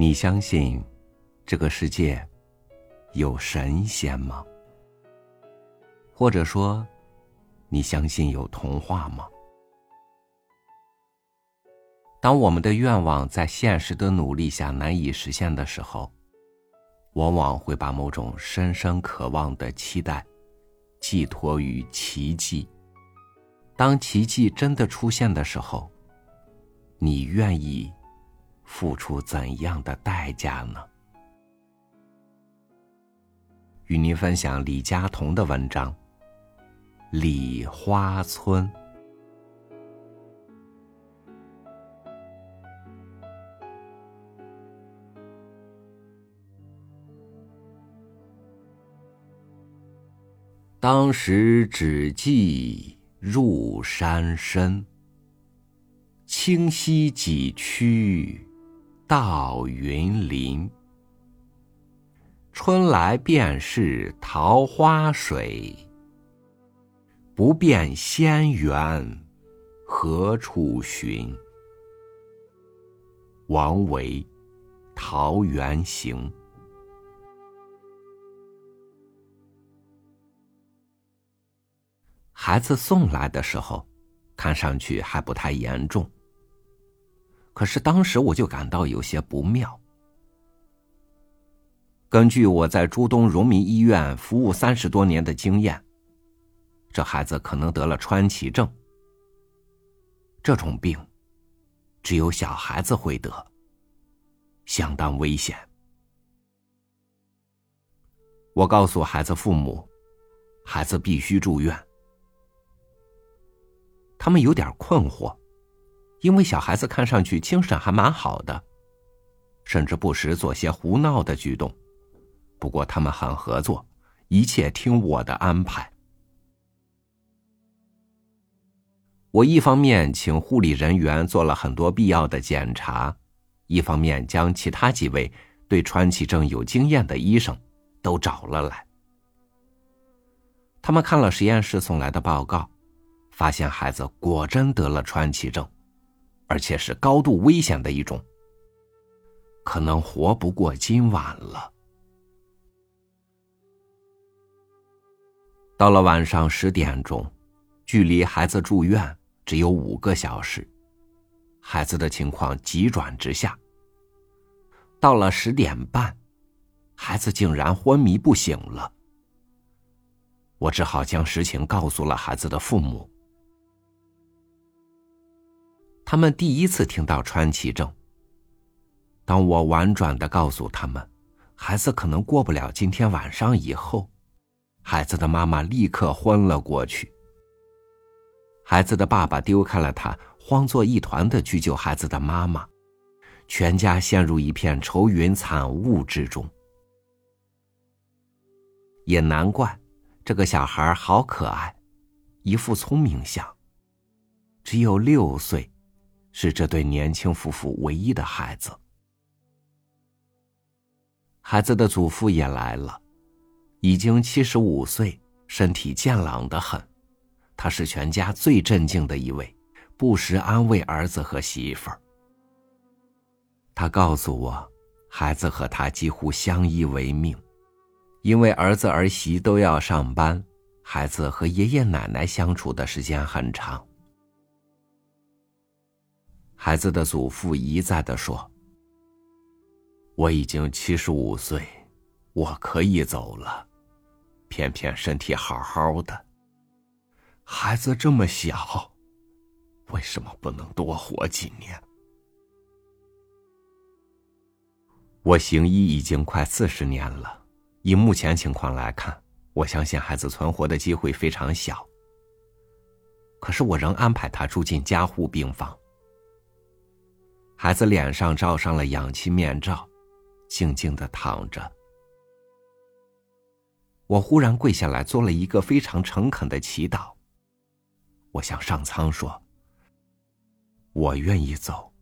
你相信这个世界有神仙吗？或者说，你相信有童话吗？当我们的愿望在现实的努力下难以实现的时候，往往会把某种深深渴望的期待寄托于奇迹。当奇迹真的出现的时候，你愿意？付出怎样的代价呢？与您分享李佳彤的文章《李花村》。当时只记入山深，清溪几曲。到云林，春来便是桃花水。不辨仙缘，何处寻？王维《桃源行》。孩子送来的时候，看上去还不太严重。可是当时我就感到有些不妙。根据我在朱东荣民医院服务三十多年的经验，这孩子可能得了川崎症。这种病，只有小孩子会得，相当危险。我告诉孩子父母，孩子必须住院。他们有点困惑。因为小孩子看上去精神还蛮好的，甚至不时做些胡闹的举动，不过他们很合作，一切听我的安排。我一方面请护理人员做了很多必要的检查，一方面将其他几位对川崎症有经验的医生都找了来。他们看了实验室送来的报告，发现孩子果真得了川崎症。而且是高度危险的一种，可能活不过今晚了。到了晚上十点钟，距离孩子住院只有五个小时，孩子的情况急转直下。到了十点半，孩子竟然昏迷不醒了。我只好将实情告诉了孩子的父母。他们第一次听到川崎症。当我婉转的告诉他们，孩子可能过不了今天晚上以后，孩子的妈妈立刻昏了过去。孩子的爸爸丢开了他，慌作一团的去救孩子的妈妈，全家陷入一片愁云惨雾之中。也难怪，这个小孩好可爱，一副聪明相，只有六岁。是这对年轻夫妇唯一的孩子。孩子的祖父也来了，已经七十五岁，身体健朗的很。他是全家最镇静的一位，不时安慰儿子和媳妇儿。他告诉我，孩子和他几乎相依为命，因为儿子儿媳都要上班，孩子和爷爷奶奶相处的时间很长。孩子的祖父一再的说：“我已经七十五岁，我可以走了，偏偏身体好好的。孩子这么小，为什么不能多活几年？”我行医已经快四十年了，以目前情况来看，我相信孩子存活的机会非常小。可是我仍安排他住进加护病房。孩子脸上罩上了氧气面罩，静静的躺着。我忽然跪下来，做了一个非常诚恳的祈祷。我向上苍说：“我愿意走，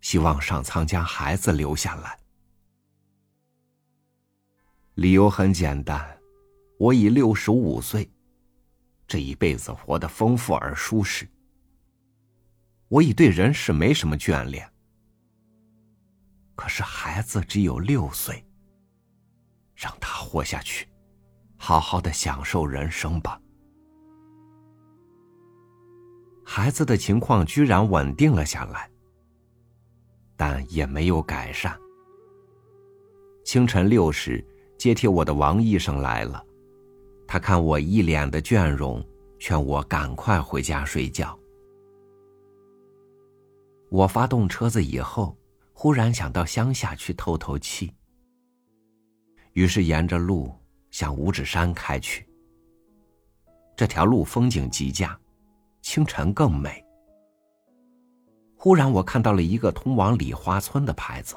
希望上苍将孩子留下来。理由很简单，我已六十五岁，这一辈子活得丰富而舒适，我已对人世没什么眷恋。”可是孩子只有六岁，让他活下去，好好的享受人生吧。孩子的情况居然稳定了下来，但也没有改善。清晨六时，接替我的王医生来了，他看我一脸的倦容，劝我赶快回家睡觉。我发动车子以后，忽然想到乡下去透透气，于是沿着路向五指山开去。这条路风景极佳。清晨更美。忽然，我看到了一个通往李花村的牌子。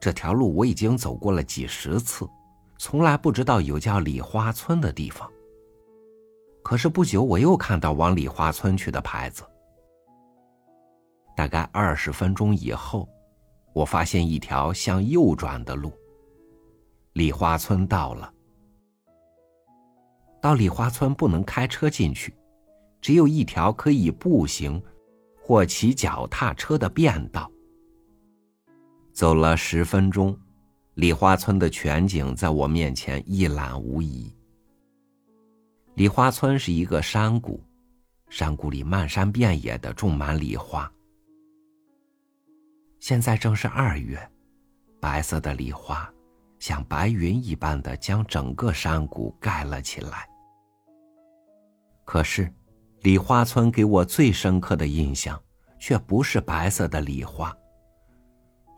这条路我已经走过了几十次，从来不知道有叫李花村的地方。可是不久，我又看到往李花村去的牌子。大概二十分钟以后，我发现一条向右转的路。李花村到了。到李花村不能开车进去。只有一条可以步行或骑脚踏车的便道。走了十分钟，梨花村的全景在我面前一览无遗。梨花村是一个山谷，山谷里漫山遍野的种满梨花。现在正是二月，白色的梨花像白云一般的将整个山谷盖了起来。可是。梨花村给我最深刻的印象，却不是白色的梨花，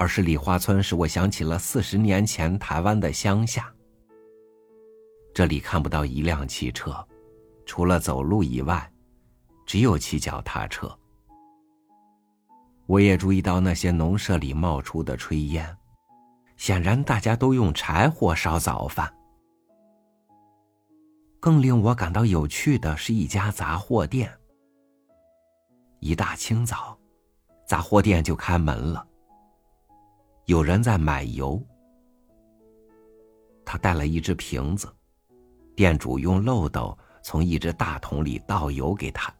而是梨花村使我想起了四十年前台湾的乡下。这里看不到一辆汽车，除了走路以外，只有骑脚踏车。我也注意到那些农舍里冒出的炊烟，显然大家都用柴火烧早饭。更令我感到有趣的是一家杂货店。一大清早，杂货店就开门了。有人在买油，他带了一只瓶子，店主用漏斗从一只大桶里倒油给他。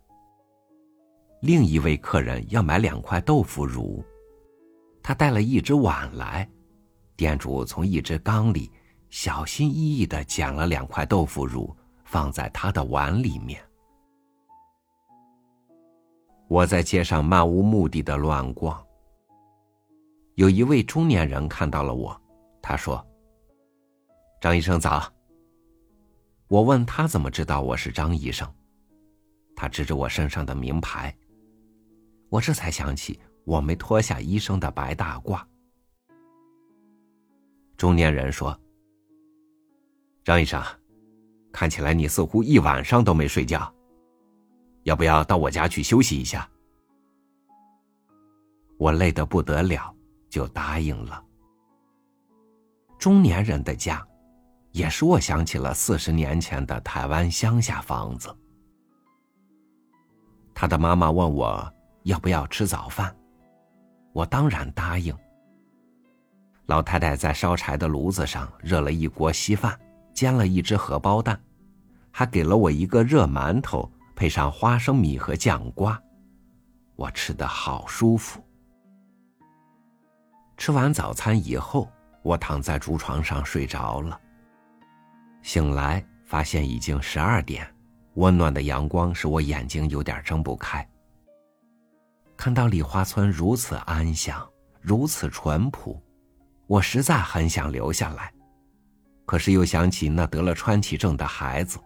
另一位客人要买两块豆腐乳，他带了一只碗来，店主从一只缸里小心翼翼的捡了两块豆腐乳。放在他的碗里面。我在街上漫无目的的乱逛。有一位中年人看到了我，他说：“张医生早。”我问他怎么知道我是张医生，他指着我身上的名牌。我这才想起我没脱下医生的白大褂。中年人说：“张医生。”看起来你似乎一晚上都没睡觉，要不要到我家去休息一下？我累得不得了，就答应了。中年人的家，也使我想起了四十年前的台湾乡下房子。他的妈妈问我要不要吃早饭，我当然答应。老太太在烧柴的炉子上热了一锅稀饭。煎了一只荷包蛋，还给了我一个热馒头，配上花生米和酱瓜，我吃的好舒服。吃完早餐以后，我躺在竹床上睡着了。醒来发现已经十二点，温暖的阳光使我眼睛有点睁不开。看到李花村如此安详，如此淳朴，我实在很想留下来。可是又想起那得了川崎症的孩子，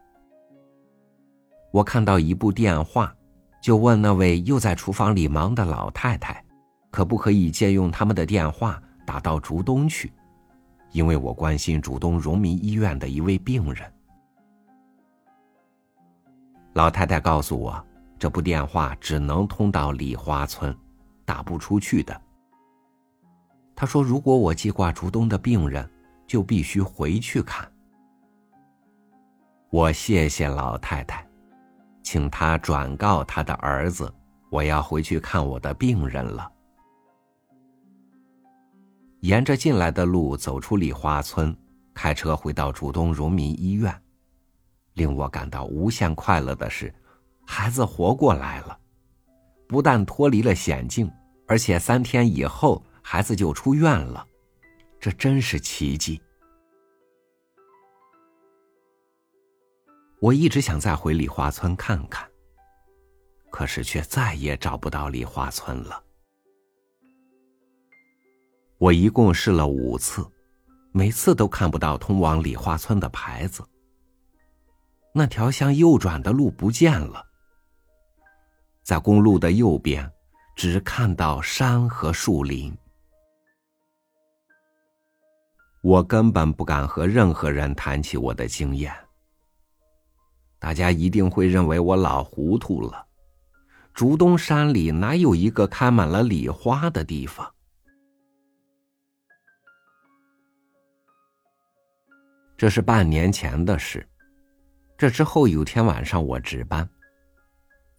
我看到一部电话，就问那位又在厨房里忙的老太太，可不可以借用他们的电话打到竹东去，因为我关心竹东荣民医院的一位病人。老太太告诉我，这部电话只能通到李花村，打不出去的。他说，如果我记挂竹东的病人。就必须回去看。我谢谢老太太，请她转告她的儿子，我要回去看我的病人了。沿着进来的路走出梨花村，开车回到竹东荣民医院。令我感到无限快乐的是，孩子活过来了，不但脱离了险境，而且三天以后。孩子就出院了，这真是奇迹。我一直想再回李花村看看，可是却再也找不到李花村了。我一共试了五次，每次都看不到通往李花村的牌子。那条向右转的路不见了，在公路的右边，只看到山和树林。我根本不敢和任何人谈起我的经验。大家一定会认为我老糊涂了。竹东山里哪有一个开满了李花的地方？这是半年前的事。这之后有天晚上我值班，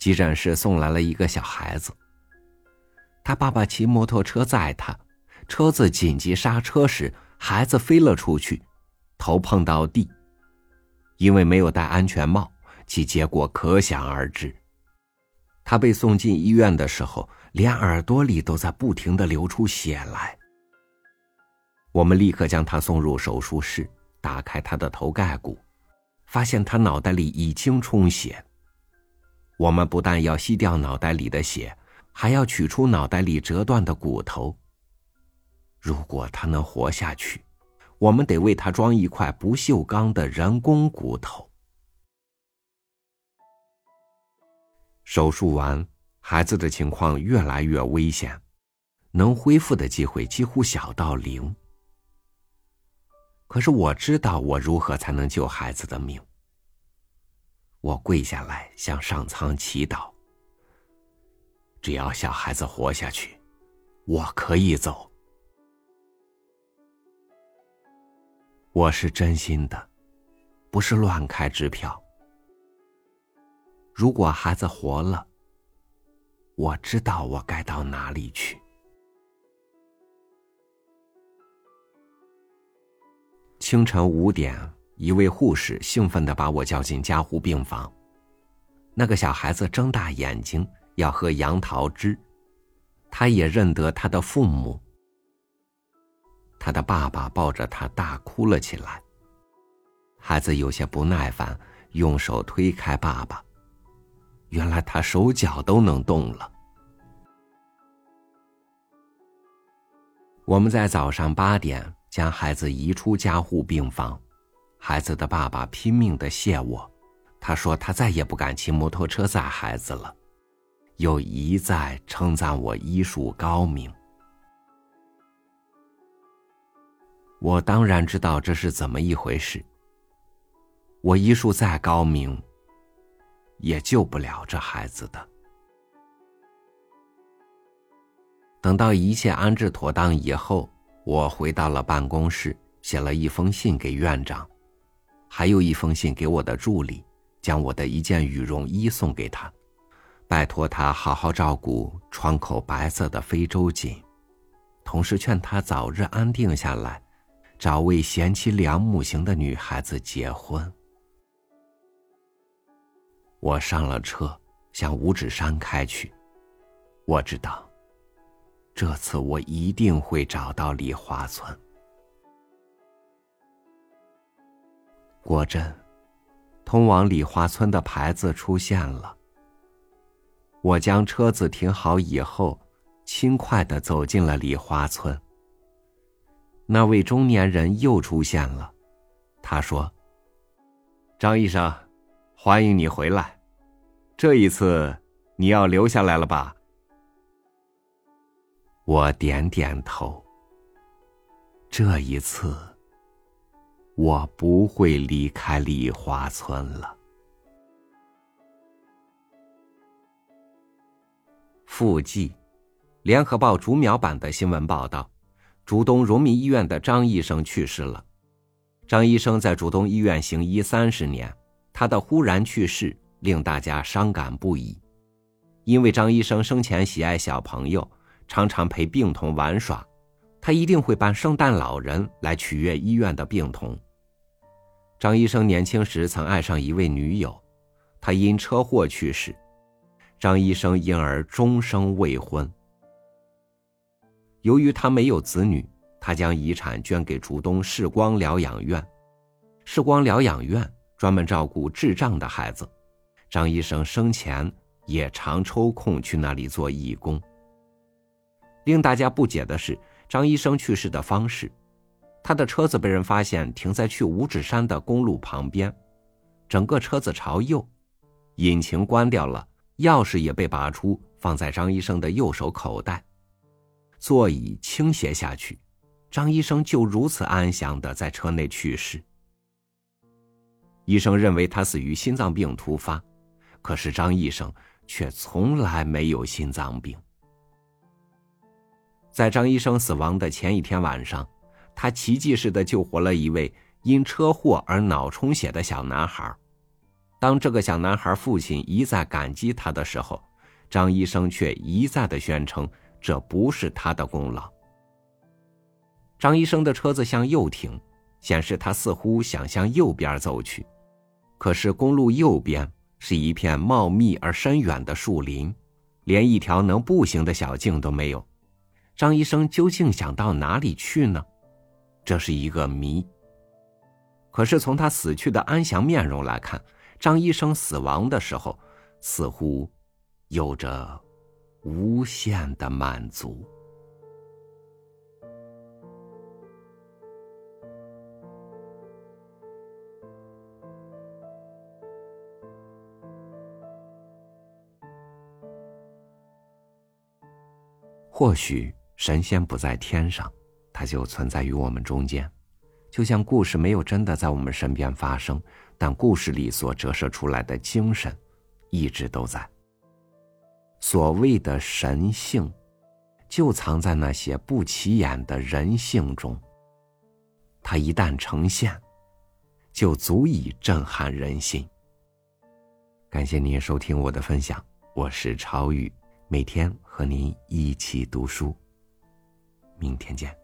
急诊室送来了一个小孩子。他爸爸骑摩托车载他，车子紧急刹车时，孩子飞了出去，头碰到地。因为没有戴安全帽，其结果可想而知。他被送进医院的时候，连耳朵里都在不停的流出血来。我们立刻将他送入手术室，打开他的头盖骨，发现他脑袋里已经充血。我们不但要吸掉脑袋里的血，还要取出脑袋里折断的骨头。如果他能活下去。我们得为他装一块不锈钢的人工骨头。手术完，孩子的情况越来越危险，能恢复的机会几乎小到零。可是我知道我如何才能救孩子的命。我跪下来向上苍祈祷：只要小孩子活下去，我可以走。我是真心的，不是乱开支票。如果孩子活了，我知道我该到哪里去。清晨五点，一位护士兴奋的把我叫进加护病房。那个小孩子睁大眼睛要喝杨桃汁，他也认得他的父母。他的爸爸抱着他大哭了起来。孩子有些不耐烦，用手推开爸爸。原来他手脚都能动了。我们在早上八点将孩子移出加护病房，孩子的爸爸拼命的谢我，他说他再也不敢骑摩托车载孩子了，又一再称赞我医术高明。我当然知道这是怎么一回事。我医术再高明，也救不了这孩子的。等到一切安置妥当以后，我回到了办公室，写了一封信给院长，还有一封信给我的助理，将我的一件羽绒衣送给他，拜托他好好照顾窗口白色的非洲锦，同时劝他早日安定下来。找位贤妻良母型的女孩子结婚。我上了车，向五指山开去。我知道，这次我一定会找到李花村。果真，通往李花村的牌子出现了。我将车子停好以后，轻快的走进了李花村。那位中年人又出现了，他说：“张医生，欢迎你回来，这一次你要留下来了吧？”我点点头。这一次，我不会离开梨花村了。附记，《联合报》竹苗版的新闻报道。竹东荣民医院的张医生去世了。张医生在竹东医院行医三十年，他的忽然去世令大家伤感不已。因为张医生生前喜爱小朋友，常常陪病童玩耍，他一定会扮圣诞老人来取悦医院的病童。张医生年轻时曾爱上一位女友，她因车祸去世，张医生因而终生未婚。由于他没有子女，他将遗产捐给竹东世光疗养院。世光疗养院专门照顾智障的孩子，张医生生前也常抽空去那里做义工。令大家不解的是，张医生去世的方式：他的车子被人发现停在去五指山的公路旁边，整个车子朝右，引擎关掉了，钥匙也被拔出，放在张医生的右手口袋，座椅倾斜下去，张医生就如此安详的在车内去世。医生认为他死于心脏病突发，可是张医生却从来没有心脏病。在张医生死亡的前一天晚上，他奇迹似的救活了一位因车祸而脑充血的小男孩。当这个小男孩父亲一再感激他的时候，张医生却一再的宣称这不是他的功劳。张医生的车子向右停，显示他似乎想向右边走去。可是公路右边是一片茂密而深远的树林，连一条能步行的小径都没有。张医生究竟想到哪里去呢？这是一个谜。可是从他死去的安详面容来看，张医生死亡的时候似乎有着无限的满足。或许神仙不在天上，它就存在于我们中间，就像故事没有真的在我们身边发生，但故事里所折射出来的精神，一直都在。所谓的神性，就藏在那些不起眼的人性中。它一旦呈现，就足以震撼人心。感谢您收听我的分享，我是超宇。每天和您一起读书，明天见。